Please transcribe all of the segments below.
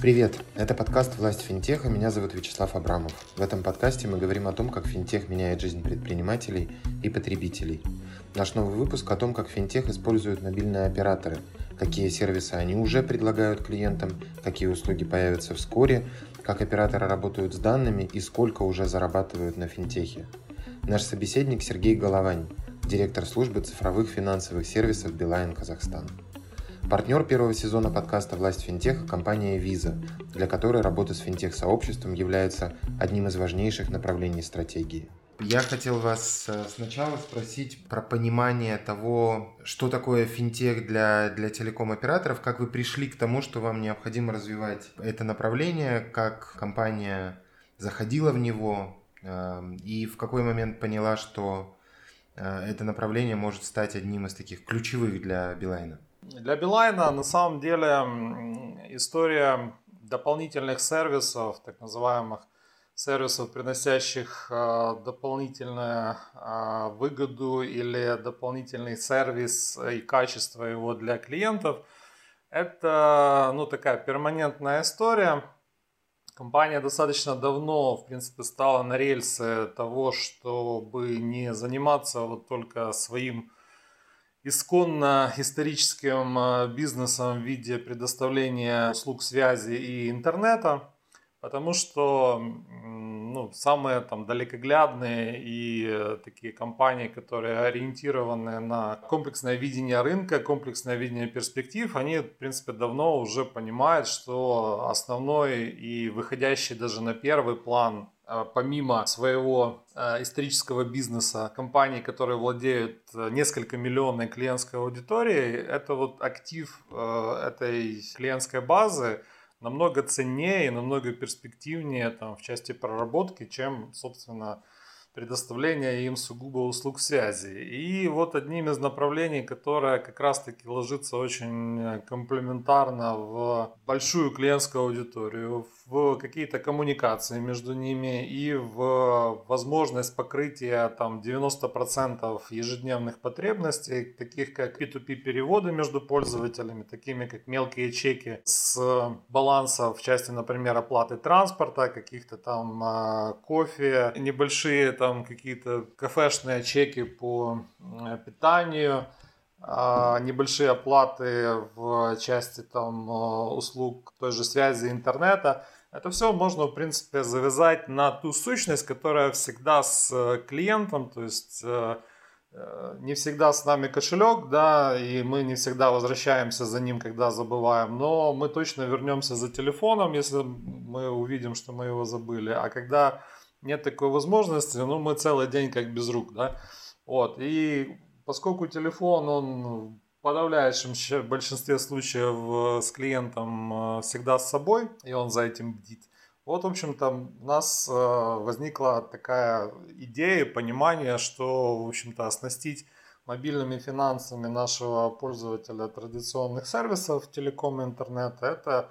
Привет! Это подкаст «Власть финтеха». Меня зовут Вячеслав Абрамов. В этом подкасте мы говорим о том, как финтех меняет жизнь предпринимателей и потребителей. Наш новый выпуск о том, как финтех используют мобильные операторы, какие сервисы они уже предлагают клиентам, какие услуги появятся вскоре, как операторы работают с данными и сколько уже зарабатывают на финтехе. Наш собеседник Сергей Головань, директор службы цифровых финансовых сервисов Билайн Казахстан. Партнер первого сезона подкаста «Власть финтеха» – компания Visa, для которой работа с финтех-сообществом является одним из важнейших направлений стратегии. Я хотел вас э, сначала спросить про понимание того, что такое финтех для, для телеком-операторов, как вы пришли к тому, что вам необходимо развивать это направление, как компания заходила в него э, и в какой момент поняла, что э, это направление может стать одним из таких ключевых для Билайна. Для Билайна на самом деле история дополнительных сервисов, так называемых сервисов, приносящих э, дополнительную э, выгоду или дополнительный сервис и качество его для клиентов, это ну, такая перманентная история. Компания достаточно давно, в принципе, стала на рельсы того, чтобы не заниматься вот только своим исконно историческим э, бизнесом в виде предоставления услуг связи и интернета, потому что ну, самые там далекоглядные и э, такие компании, которые ориентированы на комплексное видение рынка, комплексное видение перспектив, они, в принципе, давно уже понимают, что основной и выходящий даже на первый план а, помимо своего а, исторического бизнеса, компаний, которые владеют э, несколько миллионной клиентской аудиторией, это вот актив э, этой клиентской базы намного ценнее и намного перспективнее там, в части проработки, чем, собственно, предоставления им сугубо услуг связи. И вот одним из направлений, которое как раз-таки ложится очень комплементарно в большую клиентскую аудиторию, в какие-то коммуникации между ними и в возможность покрытия там 90% ежедневных потребностей, таких как P2P переводы между пользователями, такими как мелкие чеки с баланса в части, например, оплаты транспорта, каких-то там а, кофе, небольшие там какие-то кафешные чеки по питанию, а, небольшие оплаты в части там а, услуг той же связи интернета. Это все можно, в принципе, завязать на ту сущность, которая всегда с э, клиентом, то есть э, э, не всегда с нами кошелек, да, и мы не всегда возвращаемся за ним, когда забываем, но мы точно вернемся за телефоном, если мы увидим, что мы его забыли, а когда нет такой возможности, ну, мы целый день как без рук, да, вот, и поскольку телефон, он подавляющем большинстве случаев э, с клиентом э, всегда с собой, и он за этим бдит. Вот, в общем-то, у нас э, возникла такая идея, понимание, что, в общем-то, оснастить мобильными финансами нашего пользователя традиционных сервисов телеком и интернета, это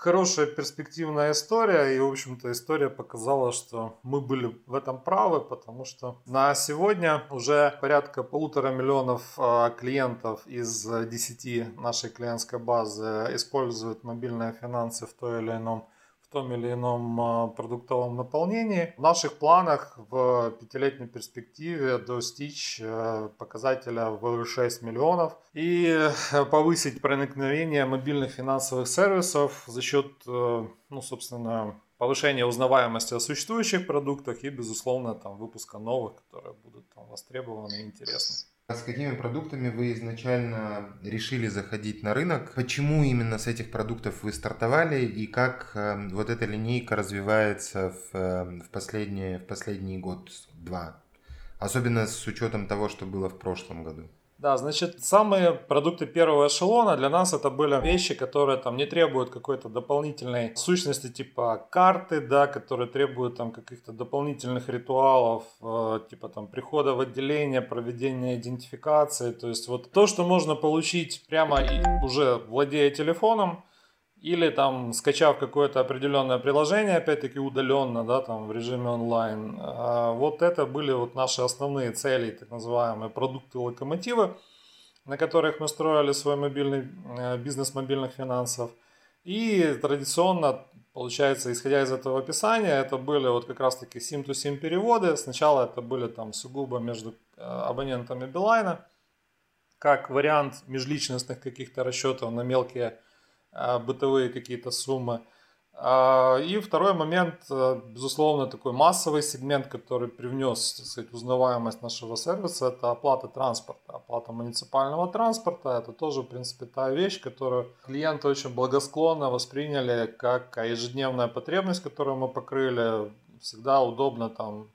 хорошая перспективная история. И, в общем-то, история показала, что мы были в этом правы, потому что на сегодня уже порядка полутора миллионов а, клиентов из 10 нашей клиентской базы используют мобильные финансы в той или ином том или ином а, продуктовом наполнении. В наших планах в пятилетней перспективе достичь э, показателя в 6 миллионов и э, повысить проникновение мобильных финансовых сервисов за счет, э, ну, собственно, повышения узнаваемости о существующих продуктах и, безусловно, там, выпуска новых, которые будут там, востребованы и интересны. А с какими продуктами вы изначально решили заходить на рынок? Почему именно с этих продуктов вы стартовали и как э, вот эта линейка развивается в, э, в, последние, в последний год-два? Особенно с учетом того, что было в прошлом году. Да, значит, самые продукты первого эшелона для нас это были вещи, которые там не требуют какой-то дополнительной сущности типа карты, да, которые требуют там каких-то дополнительных ритуалов, э, типа там прихода в отделение, проведения идентификации. То есть вот то, что можно получить прямо уже владея телефоном, или там скачав какое-то определенное приложение, опять-таки удаленно, да, там в режиме онлайн. А вот это были вот наши основные цели, так называемые продукты локомотивы, на которых мы строили свой мобильный э, бизнес мобильных финансов. И традиционно, получается, исходя из этого описания, это были вот как раз-таки SIM-to-SIM переводы. Сначала это были там сугубо между э, абонентами Билайна, как вариант межличностных каких-то расчетов на мелкие бытовые какие-то суммы. А, и второй момент, э, безусловно, такой массовый сегмент, который привнес так сказать, узнаваемость нашего сервиса, это оплата транспорта. Оплата муниципального транспорта, это тоже, в принципе, та вещь, которую клиенты очень благосклонно восприняли как ежедневная потребность, которую мы покрыли. Всегда удобно там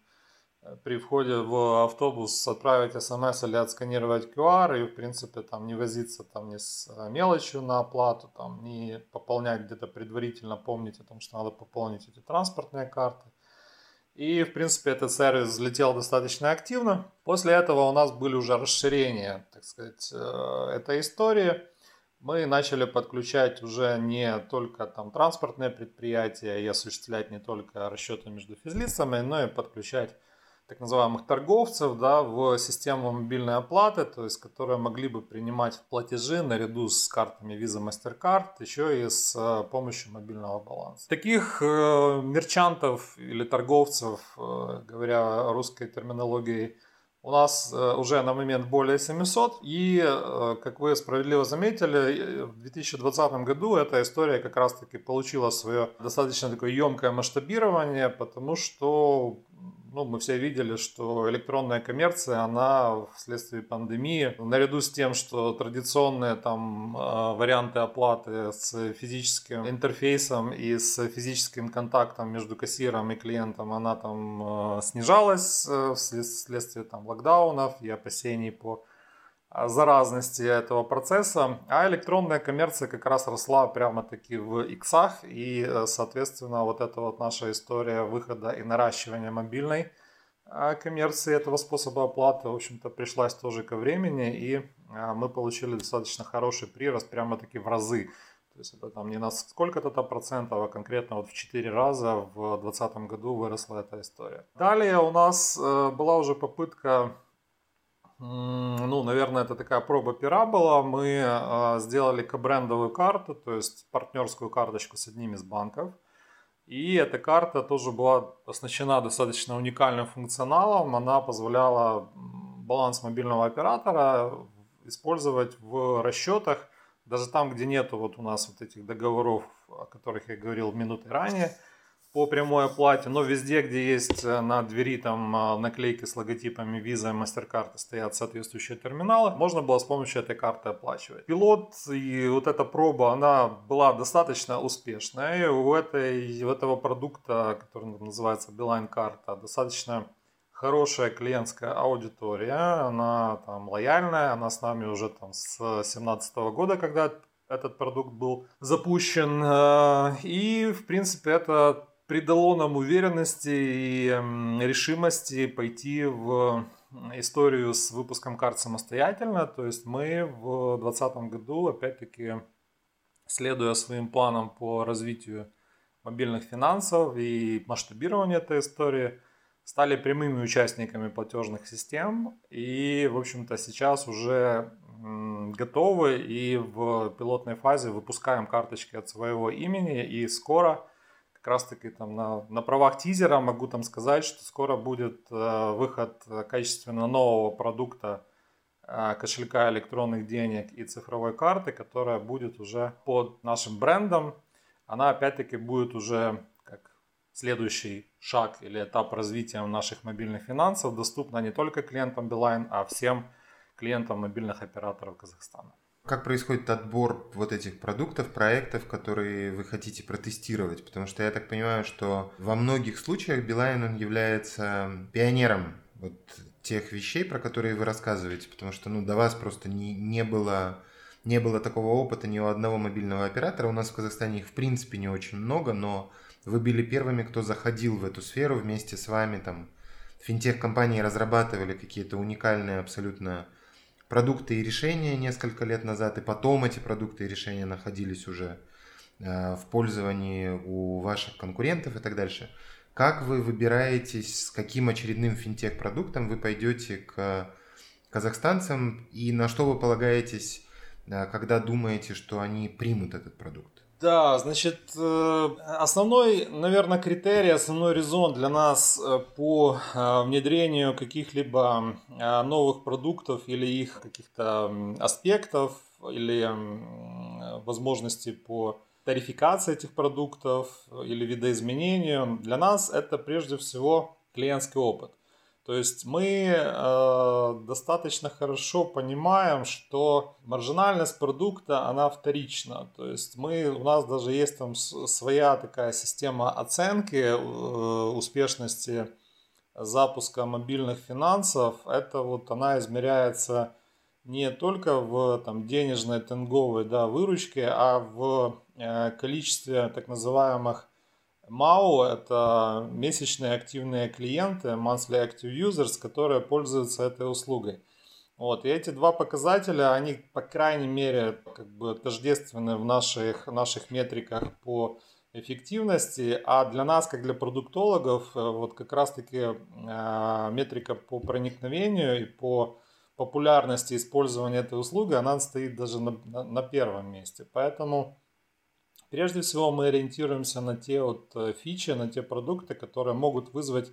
при входе в автобус отправить смс или отсканировать QR и, в принципе, там не возиться там ни с э, мелочью на оплату, там не пополнять где-то предварительно, помнить о том, что надо пополнить эти транспортные карты. И, в принципе, этот сервис взлетел достаточно активно. После этого у нас были уже расширения, так сказать, э, этой истории. Мы начали подключать уже не только там транспортные предприятия и осуществлять не только расчеты между физлицами, но и подключать так называемых торговцев да, в систему мобильной оплаты, то есть которые могли бы принимать платежи наряду с картами Visa MasterCard еще и с э, помощью мобильного баланса. Таких э, мерчантов или торговцев, э, говоря русской терминологией, у нас э, уже на момент более 700. И, э, как вы справедливо заметили, в 2020 году эта история как раз-таки получила свое достаточно такое емкое масштабирование, потому что ну, мы все видели, что электронная коммерция, она вследствие пандемии, наряду с тем, что традиционные там а, варианты оплаты с физическим интерфейсом и с физическим контактом между кассиром и клиентом, она там а, снижалась э, вследствие там локдаунов и опасений по заразности этого процесса, а электронная коммерция как раз росла прямо-таки в иксах, и, э, соответственно, вот эта вот наша история выхода и наращивания мобильной а, коммерции этого способа оплаты, в общем-то, пришлась тоже ко времени, и а, мы получили достаточно хороший прирост прямо-таки в разы. То есть это там не на сколько-то процентов, а конкретно вот в 4 раза в 2020 году выросла эта история. Далее у нас э, была уже попытка ну, наверное, это такая проба пера была. Мы э, сделали кабрендовую карту, то есть партнерскую карточку с одним из банков. И эта карта тоже была оснащена достаточно уникальным функционалом. Она позволяла баланс мобильного оператора использовать в расчетах, даже там, где нету вот у нас вот этих договоров, о которых я говорил минуты ранее по прямой оплате, но везде, где есть э, на двери там а, наклейки с логотипами Visa и MasterCard стоят соответствующие терминалы, можно было с помощью этой карты оплачивать. Пилот и вот эта проба, она была достаточно успешной. У, этой, у этого продукта, который называется Beeline карта, достаточно хорошая клиентская аудитория, она там лояльная, она с нами уже там с 2017 года, когда этот продукт был запущен. Э, и, в принципе, это придало нам уверенности и решимости пойти в историю с выпуском карт самостоятельно. То есть мы в 2020 году, опять-таки, следуя своим планам по развитию мобильных финансов и масштабированию этой истории, стали прямыми участниками платежных систем и, в общем-то, сейчас уже готовы и в пилотной фазе выпускаем карточки от своего имени и скоро как раз таки там на, на правах тизера могу там сказать, что скоро будет э, выход качественно нового продукта э, кошелька электронных денег и цифровой карты, которая будет уже под нашим брендом. Она опять-таки будет уже как следующий шаг или этап развития наших мобильных финансов доступна не только клиентам Beeline, а всем клиентам мобильных операторов Казахстана. Как происходит отбор вот этих продуктов, проектов, которые вы хотите протестировать? Потому что я так понимаю, что во многих случаях Билайн он является пионером вот тех вещей, про которые вы рассказываете, потому что ну, до вас просто не, не было не было такого опыта ни у одного мобильного оператора. У нас в Казахстане их в принципе не очень много, но вы были первыми, кто заходил в эту сферу вместе с вами. Там финтех-компании разрабатывали какие-то уникальные абсолютно продукты и решения несколько лет назад, и потом эти продукты и решения находились уже в пользовании у ваших конкурентов и так дальше. Как вы выбираетесь, с каким очередным финтех-продуктом вы пойдете к казахстанцам и на что вы полагаетесь, когда думаете, что они примут этот продукт? Да, значит, э, основной, наверное, критерий, основной резон для нас э, по э, внедрению каких-либо новых продуктов или их каких-то аспектов или возможностей по тарификации этих продуктов или видоизменению, для нас это прежде всего клиентский опыт. То есть мы э, достаточно хорошо понимаем, что маржинальность продукта, она вторична. То есть мы, у нас даже есть там своя такая система оценки э, успешности запуска мобильных финансов. Это вот она измеряется не только в там, денежной тенговой да, выручке, а в э, количестве так называемых MAU – это месячные активные клиенты, monthly active users, которые пользуются этой услугой. Вот, и эти два показателя, они, по крайней мере, как бы тождественны в наших, наших метриках по эффективности, а для нас, как для продуктологов, э, вот как раз-таки э, метрика по проникновению и по популярности использования этой услуги, она стоит даже на, на, на первом месте. Поэтому Прежде всего мы ориентируемся на те вот э, фичи, на те продукты, которые могут вызвать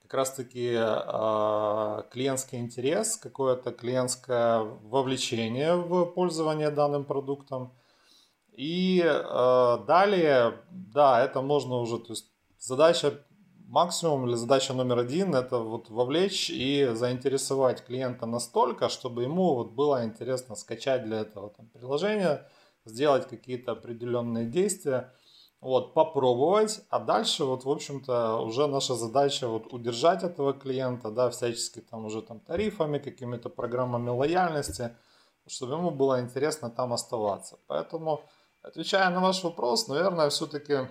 как раз-таки э, клиентский интерес, какое-то клиентское вовлечение в пользование данным продуктом. И э, далее, да, это можно уже, то есть задача максимум или задача номер один это вот вовлечь и заинтересовать клиента настолько, чтобы ему вот было интересно скачать для этого там, приложение, сделать какие-то определенные действия, вот, попробовать, а дальше вот, в общем-то, уже наша задача вот удержать этого клиента, да, всячески там уже там тарифами, какими-то программами лояльности, чтобы ему было интересно там оставаться. Поэтому, отвечая на ваш вопрос, наверное, все-таки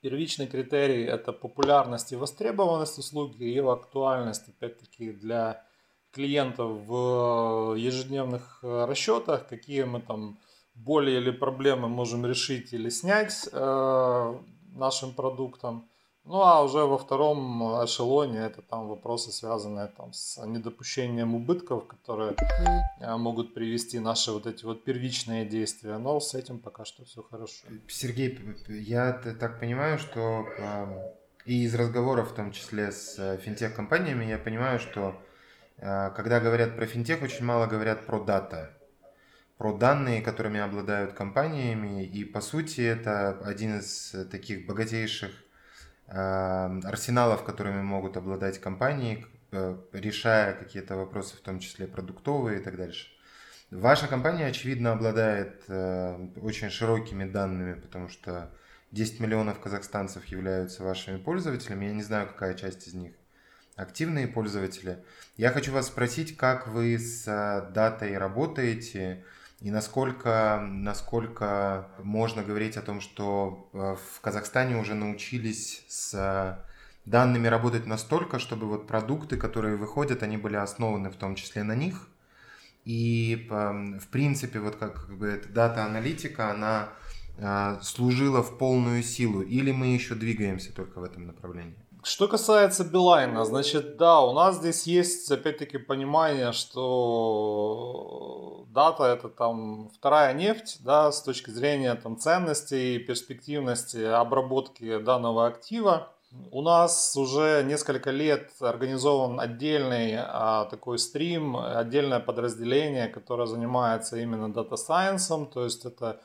первичный критерий это популярность и востребованность услуги, ее актуальность, опять-таки, для клиентов в ежедневных расчетах, какие мы там боли или проблемы можем решить или снять э, нашим продуктом. Ну а уже во втором эшелоне это там вопросы, связанные там с недопущением убытков, которые э, могут привести наши вот эти вот первичные действия. Но с этим пока что все хорошо. Сергей, я так понимаю, что э, и из разговоров, в том числе с э, финтех-компаниями, я понимаю, что э, когда говорят про финтех, очень мало говорят про дата про данные, которыми обладают компаниями. И по сути это один из таких богатейших э, арсеналов, которыми могут обладать компании, э, решая какие-то вопросы, в том числе продуктовые и так дальше. Ваша компания, очевидно, обладает э, очень широкими данными, потому что 10 миллионов казахстанцев являются вашими пользователями. Я не знаю, какая часть из них активные пользователи. Я хочу вас спросить, как вы с датой работаете, и насколько, насколько можно говорить о том, что э, в Казахстане уже научились с данными работать настолько, чтобы вот продукты, которые выходят, они были основаны в том числе на них. И эм, в принципе вот как, как бы эта дата-аналитика, она э, служила в полную силу. Или мы еще двигаемся только в этом направлении? Что касается Билайна, значит, да, у нас здесь есть, опять-таки, понимание, что дата это там вторая нефть, да, с точки зрения там ценности и перспективности обработки данного актива. У нас уже несколько лет организован отдельный а, такой стрим, отдельное подразделение, которое занимается именно дата сайенсом, то есть это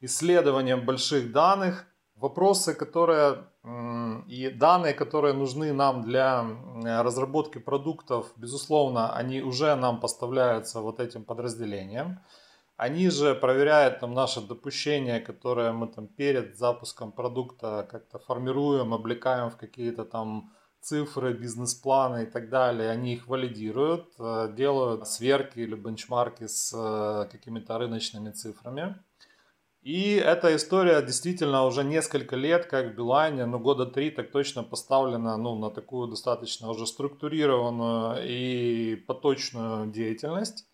исследованием больших данных, вопросы, которые и данные, которые нужны нам для разработки продуктов, безусловно, они уже нам поставляются вот этим подразделением. Они же проверяют там наши допущения, которые мы там перед запуском продукта как-то формируем, облекаем в какие-то там цифры, бизнес-планы и так далее. Они их валидируют, э, делают сверки или бенчмарки с э, какими-то рыночными цифрами. И эта история действительно уже несколько лет, как в Билайне, ну года три так точно поставлена ну, на такую достаточно уже структурированную и поточную деятельность.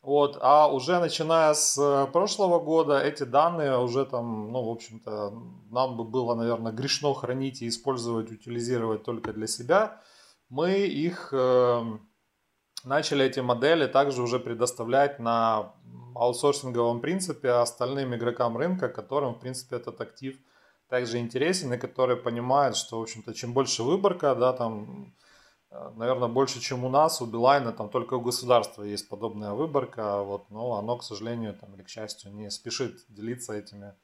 Вот, а уже начиная с э, прошлого года эти данные уже там, ну, в общем-то, нам бы было, наверное, грешно хранить и использовать, утилизировать только для себя. Мы их э, начали, эти модели, также уже предоставлять на аутсорсинговом принципе остальным игрокам рынка, которым, в принципе, этот актив также интересен и которые понимают, что, в общем-то, чем больше выборка, да, там, Э, наверное, больше, чем у нас, у Билайна, там только у государства есть подобная выборка, вот, но оно, к сожалению, там, или к счастью, не спешит делиться этими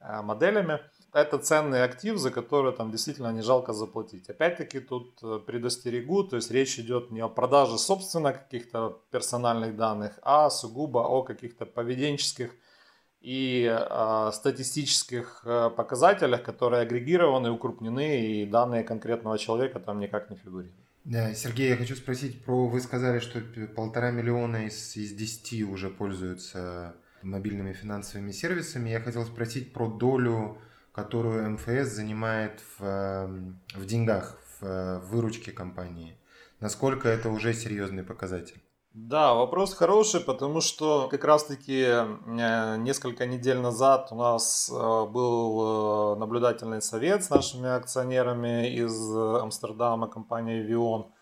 э, моделями. Это ценный актив, за который там действительно не жалко заплатить. Опять-таки тут э, предостерегу, то есть речь идет не о продаже собственно каких-то персональных данных, а сугубо о каких-то поведенческих и э, статистических э, показателях, которые агрегированы, укрупнены, и данные конкретного человека там никак не фигурируют. Да, Сергей, я хочу спросить про... Вы сказали, что полтора миллиона из, из 10 уже пользуются мобильными финансовыми сервисами. Я хотел спросить про долю, которую МФС занимает в, эм, в деньгах, в выручке компании. Насколько это уже серьезный показатель? Да, вопрос хороший, потому что как раз-таки э, несколько недель назад у нас э, был э, наблюдательный совет с нашими акционерами из Амстердама, компании Vion,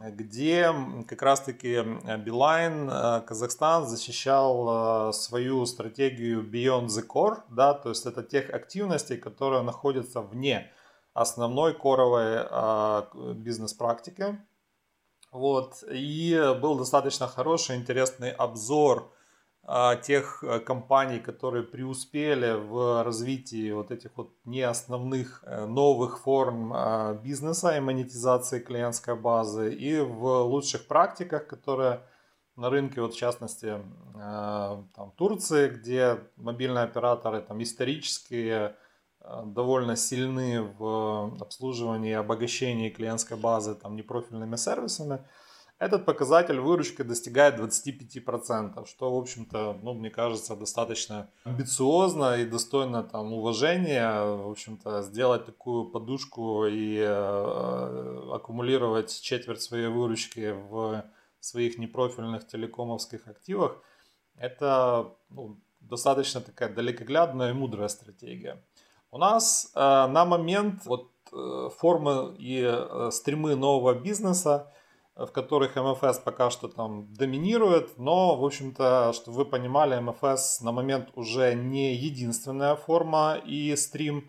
где как раз-таки Билайн Казахстан защищал свою стратегию Beyond the Core, да, то есть это тех активностей, которые находятся вне основной коровой бизнес-практики, вот, и был достаточно хороший, интересный обзор тех э, компаний, которые преуспели в развитии вот этих вот неосновных э, новых форм а, бизнеса и монетизации клиентской базы и в лучших практиках, которые на рынке, вот в частности, э, там, Турции, где мобильные операторы там исторические довольно сильны в обслуживании и обогащении клиентской базы там, непрофильными сервисами, этот показатель выручки достигает 25%, что, в общем-то, ну, мне кажется, достаточно амбициозно и достойно там, уважения. В общем-то, сделать такую подушку и э, аккумулировать четверть своей выручки в своих непрофильных телекомовских активах, это ну, достаточно такая далекоглядная и мудрая стратегия. У нас э, на момент вот, э, формы и э, стримы нового бизнеса, в которых МФС пока что там доминирует, но, в общем-то, чтобы вы понимали, МФС на момент уже не единственная форма и стрим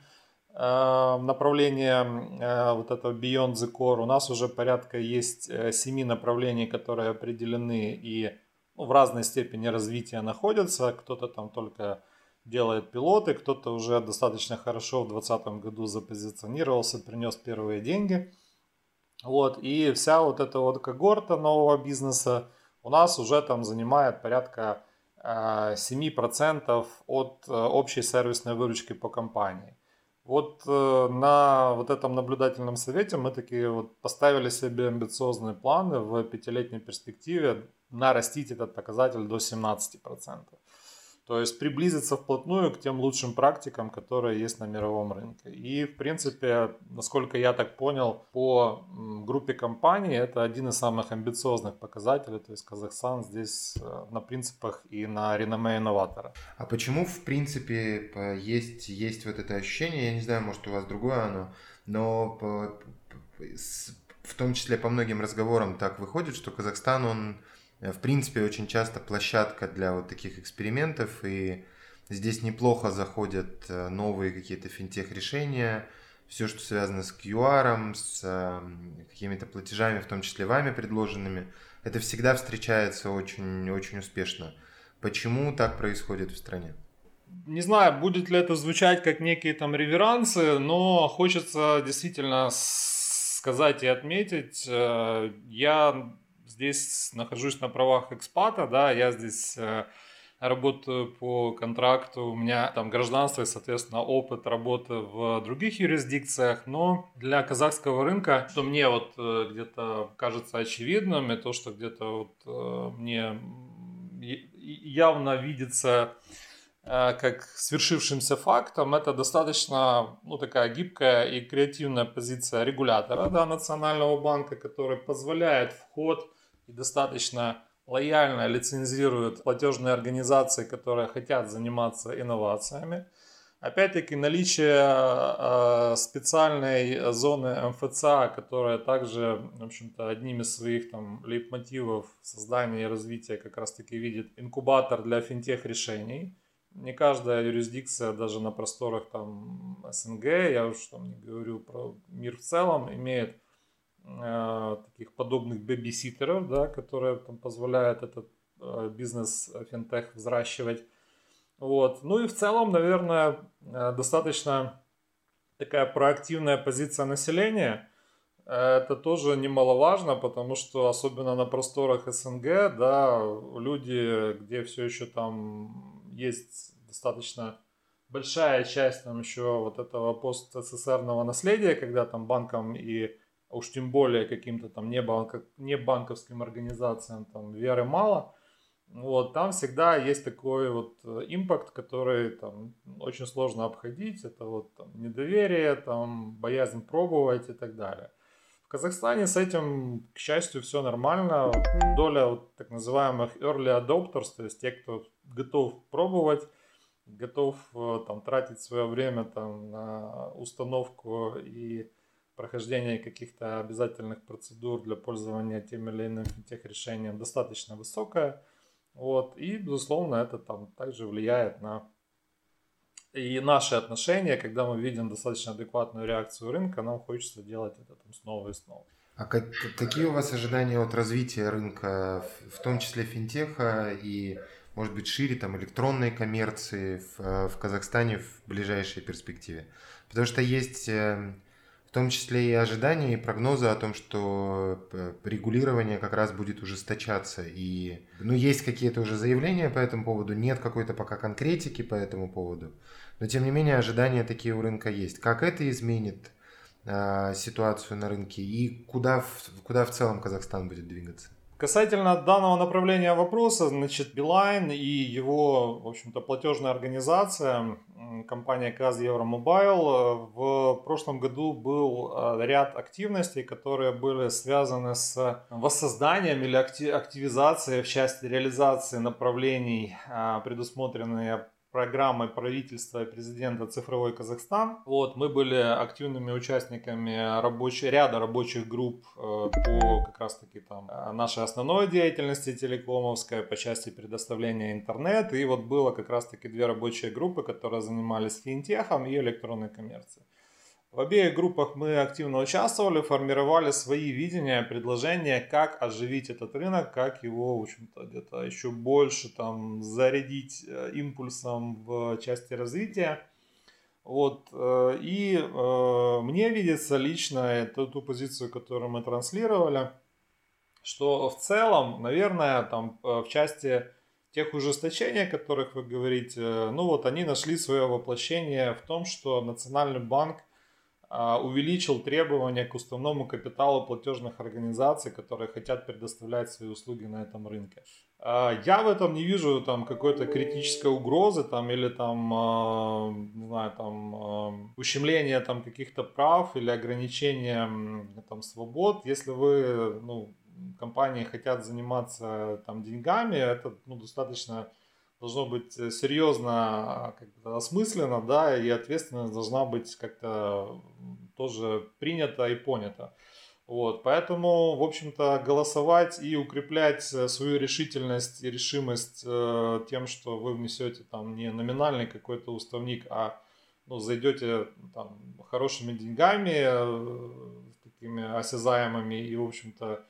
э, направления э, вот этого Beyond the Core. У нас уже порядка есть э, семи направлений, которые определены и ну, в разной степени развития находятся. Кто-то там только делает пилоты, кто-то уже достаточно хорошо в 2020 году запозиционировался, принес первые деньги. Вот, и вся вот эта вот когорта нового бизнеса у нас уже там занимает порядка 7% э, от э, общей сервисной выручки по компании. Вот э, на вот этом наблюдательном совете мы такие вот поставили себе амбициозные планы в пятилетней перспективе нарастить этот показатель до 17%. То есть приблизиться вплотную к тем лучшим практикам, которые есть на мировом рынке. И, в принципе, насколько я так понял, по группе компаний это один из самых амбициозных показателей. То есть Казахстан здесь э, на принципах и на реноме инноватора. А почему, в принципе, есть, есть вот это ощущение, я не знаю, может у вас другое оно, но по, в том числе по многим разговорам так выходит, что Казахстан, он в принципе, очень часто площадка для вот таких экспериментов, и здесь неплохо заходят э, новые какие-то финтех-решения, все, что связано с QR, с эм, какими-то платежами, в том числе вами предложенными, это всегда встречается очень, очень успешно. Почему так происходит в стране? Не знаю, будет ли это звучать как некие там реверансы, но хочется действительно сказать и отметить, э, я здесь нахожусь на правах экспата, да, я здесь э, работаю по контракту, у меня там гражданство и, соответственно, опыт работы в других юрисдикциях, но для казахского рынка, что мне вот э, где-то кажется очевидным, и то, что где-то вот э, мне явно видится как свершившимся фактом, это достаточно ну, такая гибкая и креативная позиция регулятора да, Национального банка, который позволяет вход и достаточно лояльно лицензируют платежные организации, которые хотят заниматься инновациями. Опять-таки наличие э, специальной зоны МФЦА, которая также, в общем-то, одним из своих там лейтмотивов создания и развития как раз-таки видит инкубатор для финтех решений. Не каждая юрисдикция, даже на просторах там СНГ, я уж там не говорю про мир в целом, имеет таких подобных бэбиситеров, да, которые там позволяют этот э, бизнес финтех взращивать. Вот. Ну и в целом, наверное, э, достаточно такая проактивная позиция населения. Это тоже немаловажно, потому что особенно на просторах СНГ, да, люди, где все еще там есть достаточно большая часть там еще вот этого пост-СССРного наследия, когда там банкам и уж тем более каким-то там не, банк, не банковским организациям там веры мало – вот, там всегда есть такой вот э, импакт, который там очень сложно обходить. Это вот там, недоверие, там, боязнь пробовать и так далее. В Казахстане с этим, к счастью, все нормально. Доля вот, так называемых early adopters, то есть те, кто готов пробовать, готов э, там, тратить свое время там, на установку и прохождение каких-то обязательных процедур для пользования тем или иным тех решением достаточно высокая. Вот. И, безусловно, это там также влияет на и наши отношения, когда мы видим достаточно адекватную реакцию рынка, нам хочется делать это там снова и снова. А как, какие у вас ожидания от развития рынка, в том числе финтеха и, может быть, шире там электронной коммерции в, в Казахстане в ближайшей перспективе? Потому что есть эм, том числе и ожидания, и прогнозы о том, что э, регулирование как раз будет ужесточаться. И, ну, есть какие-то уже заявления по этому поводу, нет какой-то пока конкретики по этому поводу. Но, тем не менее, ожидания такие у рынка есть. Как это изменит э, ситуацию на рынке и куда куда в целом Казахстан будет двигаться? Касательно данного направления вопроса, значит, Билайн и его, в общем-то, платежная организация, компания КАЗ Евромобайл, э, в прошлом году был э, ряд активностей, которые были связаны с воссозданием или активизацией в части реализации направлений, э, предусмотренные программой правительства и президента «Цифровой Казахстан». Вот, мы были активными участниками рабочей, ряда рабочих групп э, по как раз-таки там э, нашей основной деятельности телекомовской по части предоставления интернета. И вот было как раз-таки две рабочие группы, которые занимались финтехом и электронной коммерцией. В обеих группах мы активно участвовали, формировали свои видения, предложения, как оживить этот рынок, как его, в общем-то, где-то еще больше там зарядить э, импульсом в части развития. Вот, э, и э, мне видится лично эту ту позицию, которую мы транслировали, что в целом, наверное, там в части тех ужесточений, о которых вы говорите, ну вот они нашли свое воплощение в том, что Национальный банк увеличил требования к уставному капиталу платежных организаций, которые хотят предоставлять свои услуги на этом рынке. А, я в этом не вижу там какой-то критической угрозы там или там, а, не знаю, там ущемления там каких-то прав или ограничения там свобод. Если вы, ну, компании хотят заниматься там деньгами, это ну, достаточно должно быть э, серьезно а, осмысленно, да, и ответственность должна быть как-то тоже принята и понята. Вот, поэтому, в общем-то, голосовать и укреплять э, свою решительность и решимость э, тем, что вы внесете там не номинальный какой-то уставник, а ну, зайдете там хорошими деньгами, э, такими осязаемыми и, в общем-то,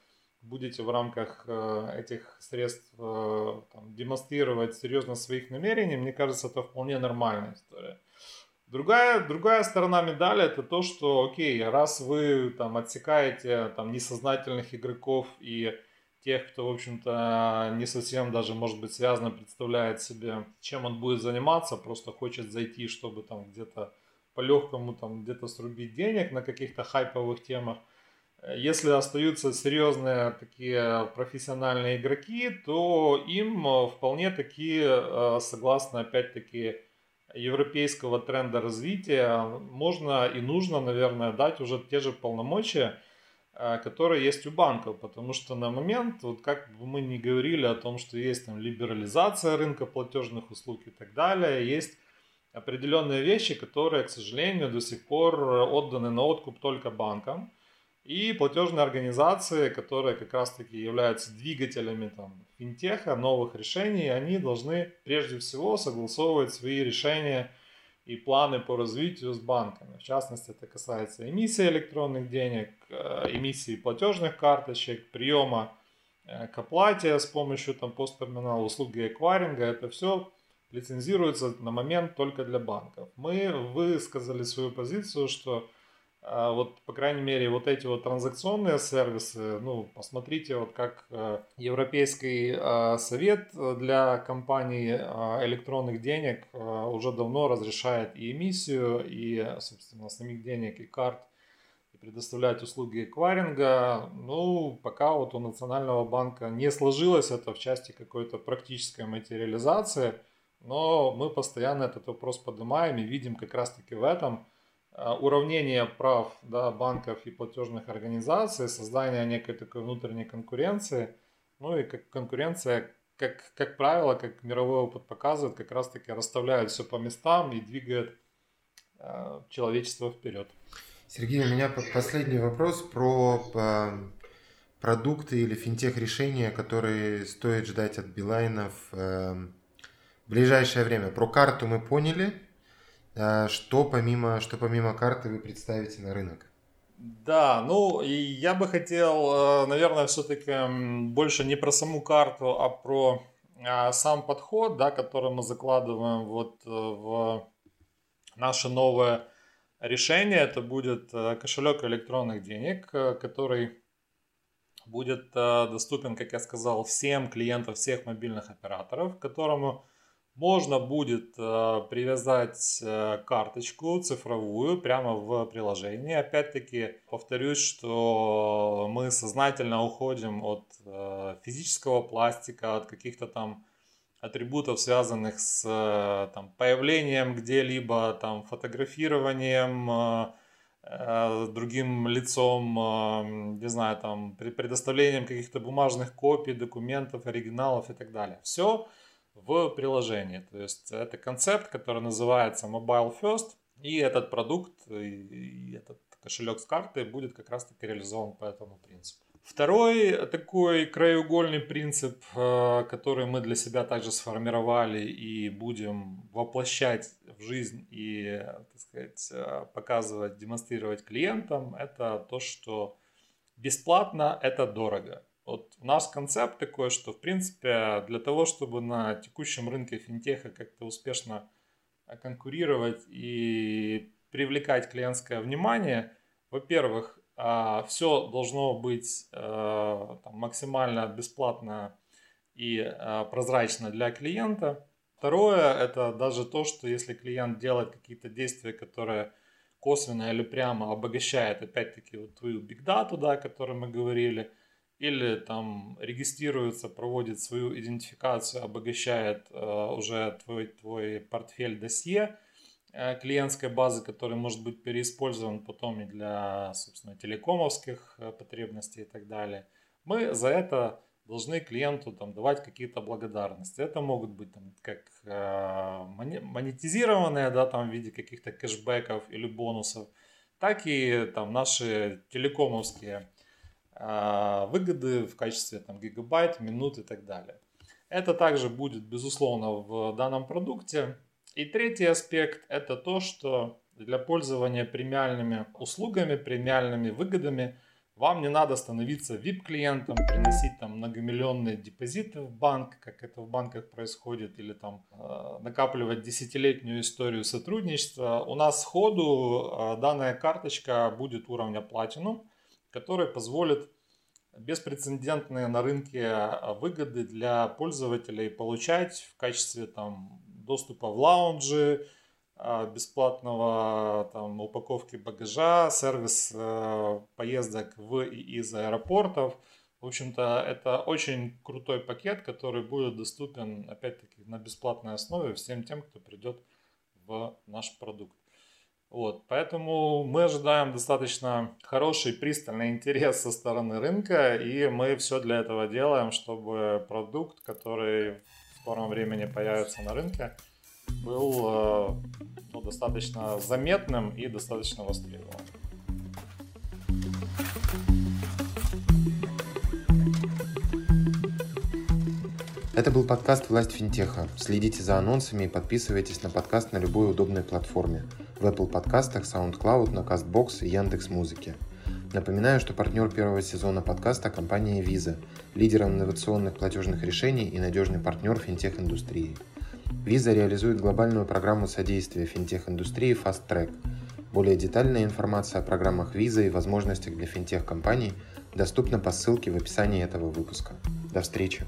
будете в рамках э, этих средств э, там, демонстрировать серьезно своих намерений, мне кажется, это вполне нормальная история. Другая, другая сторона медали это то, что, окей, раз вы там отсекаете там несознательных игроков и тех, кто, в общем-то, не совсем даже, может быть, связано представляет себе, чем он будет заниматься, просто хочет зайти, чтобы там где-то по-легкому там где-то срубить денег на каких-то хайповых темах – если остаются серьезные такие профессиональные игроки, то им э, вполне такие, э, согласно опять-таки европейского тренда развития, можно и нужно, наверное, дать уже те же полномочия э, которые есть у банков, потому что на момент, вот как бы мы не говорили о том, что есть там либерализация рынка платежных услуг и так далее, есть определенные вещи, которые, к сожалению, до сих пор отданы на откуп только банкам. И платежные организации, которые как раз-таки являются двигателями там, финтеха, новых решений, они должны прежде всего согласовывать свои решения и планы по развитию с банками. В частности, это касается эмиссии электронных денег, э, эмиссии платежных карточек, приема э, к оплате с помощью там, посттерминала, услуги эквайринга. Это все лицензируется на момент только для банков. Мы высказали свою позицию, что а, вот, по крайней мере, вот эти вот транзакционные сервисы, ну, посмотрите, вот как э, Европейский а, совет для компаний электронных денег уже давно разрешает и эмиссию, и, собственно, самих денег, и карт, и предоставлять услуги эквайринга. Ну, пока вот у Национального банка не сложилось это в части какой-то практической материализации, но мы постоянно этот вопрос поднимаем и видим как раз-таки в этом уравнение прав да, банков и платежных организаций, создание некой такой внутренней конкуренции, ну и как конкуренция, как, как правило, как мировой опыт показывает, как раз-таки расставляет все по местам и двигает э, человечество вперед. Сергей, у меня последний вопрос про продукты или финтех решения, которые стоит ждать от Билайнов эм, в ближайшее время. Про карту мы поняли. А что помимо, что помимо карты вы представите на рынок? Да, ну я бы хотел, э, наверное, все-таки больше не про саму карту, а про а, сам подход, да, который мы закладываем вот э, в наше новое решение. Это будет э, кошелек электронных денег, который будет доступен, как я сказал, всем клиентам всех мобильных операторов, которому можно будет э, привязать э, карточку цифровую прямо в приложении. Опять-таки повторюсь, что мы сознательно уходим от э, физического пластика, от каких-то там атрибутов, связанных с там, появлением где-либо, там, фотографированием, другим лицом, не знаю, там, предоставлением каких-то бумажных копий, документов, оригиналов и так далее. Все в приложении. То есть это концепт, который называется Mobile First, и этот продукт, и этот кошелек с картой будет как раз таки реализован по этому принципу. Второй такой краеугольный принцип, э, который мы для себя также сформировали и будем воплощать в жизнь и, так сказать, э, показывать, демонстрировать клиентам, это то, что бесплатно это дорого. Вот наш концепт такой, что в принципе для того, чтобы на текущем рынке финтеха как-то успешно э, конкурировать и привлекать клиентское внимание, во-первых, а, все должно быть э, там, максимально бесплатно и э, прозрачно для клиента. Второе, это даже то, что если клиент делает какие-то действия, которые косвенно или прямо обогащает, опять-таки, вот твою бигдату, да, о которой мы говорили – или там регистрируется, проводит свою идентификацию, обогащает э, уже твой, твой портфель досье э, клиентской базы, который может быть переиспользован потом и для, собственно, телекомовских э, потребностей и так далее. Мы за это должны клиенту там, давать какие-то благодарности. Это могут быть там, как э, монетизированные да, там, в виде каких-то кэшбэков или бонусов, так и там, наши телекомовские выгоды в качестве там, гигабайт, минут и так далее. Это также будет, безусловно, в данном продукте. И третий аспект – это то, что для пользования премиальными услугами, премиальными выгодами вам не надо становиться VIP-клиентом, приносить там многомиллионные депозиты в банк, как это в банках происходит, или там э, накапливать десятилетнюю историю сотрудничества. У нас сходу э, данная карточка будет уровня Platinum – который позволит беспрецедентные на рынке а, выгоды для пользователей получать в качестве там, доступа в лаунжи, а, бесплатного там, упаковки багажа, сервис э, поездок в и из аэропортов. В общем-то, это очень крутой пакет, который будет доступен, опять-таки, на бесплатной основе всем тем, кто придет в наш продукт. Вот, поэтому мы ожидаем достаточно хороший, пристальный интерес со стороны рынка, и мы все для этого делаем, чтобы продукт, который в скором времени появится на рынке, был э, ну, достаточно заметным и достаточно востребованным. Это был подкаст «Власть финтеха». Следите за анонсами и подписывайтесь на подкаст на любой удобной платформе. В Apple подкастах, SoundCloud, на CastBox и Яндекс.Музыке. Напоминаю, что партнер первого сезона подкаста – компания Visa, лидер инновационных платежных решений и надежный партнер финтех-индустрии. Visa реализует глобальную программу содействия финтех-индустрии Fast Track. Более детальная информация о программах Visa и возможностях для финтех-компаний доступна по ссылке в описании этого выпуска. До встречи!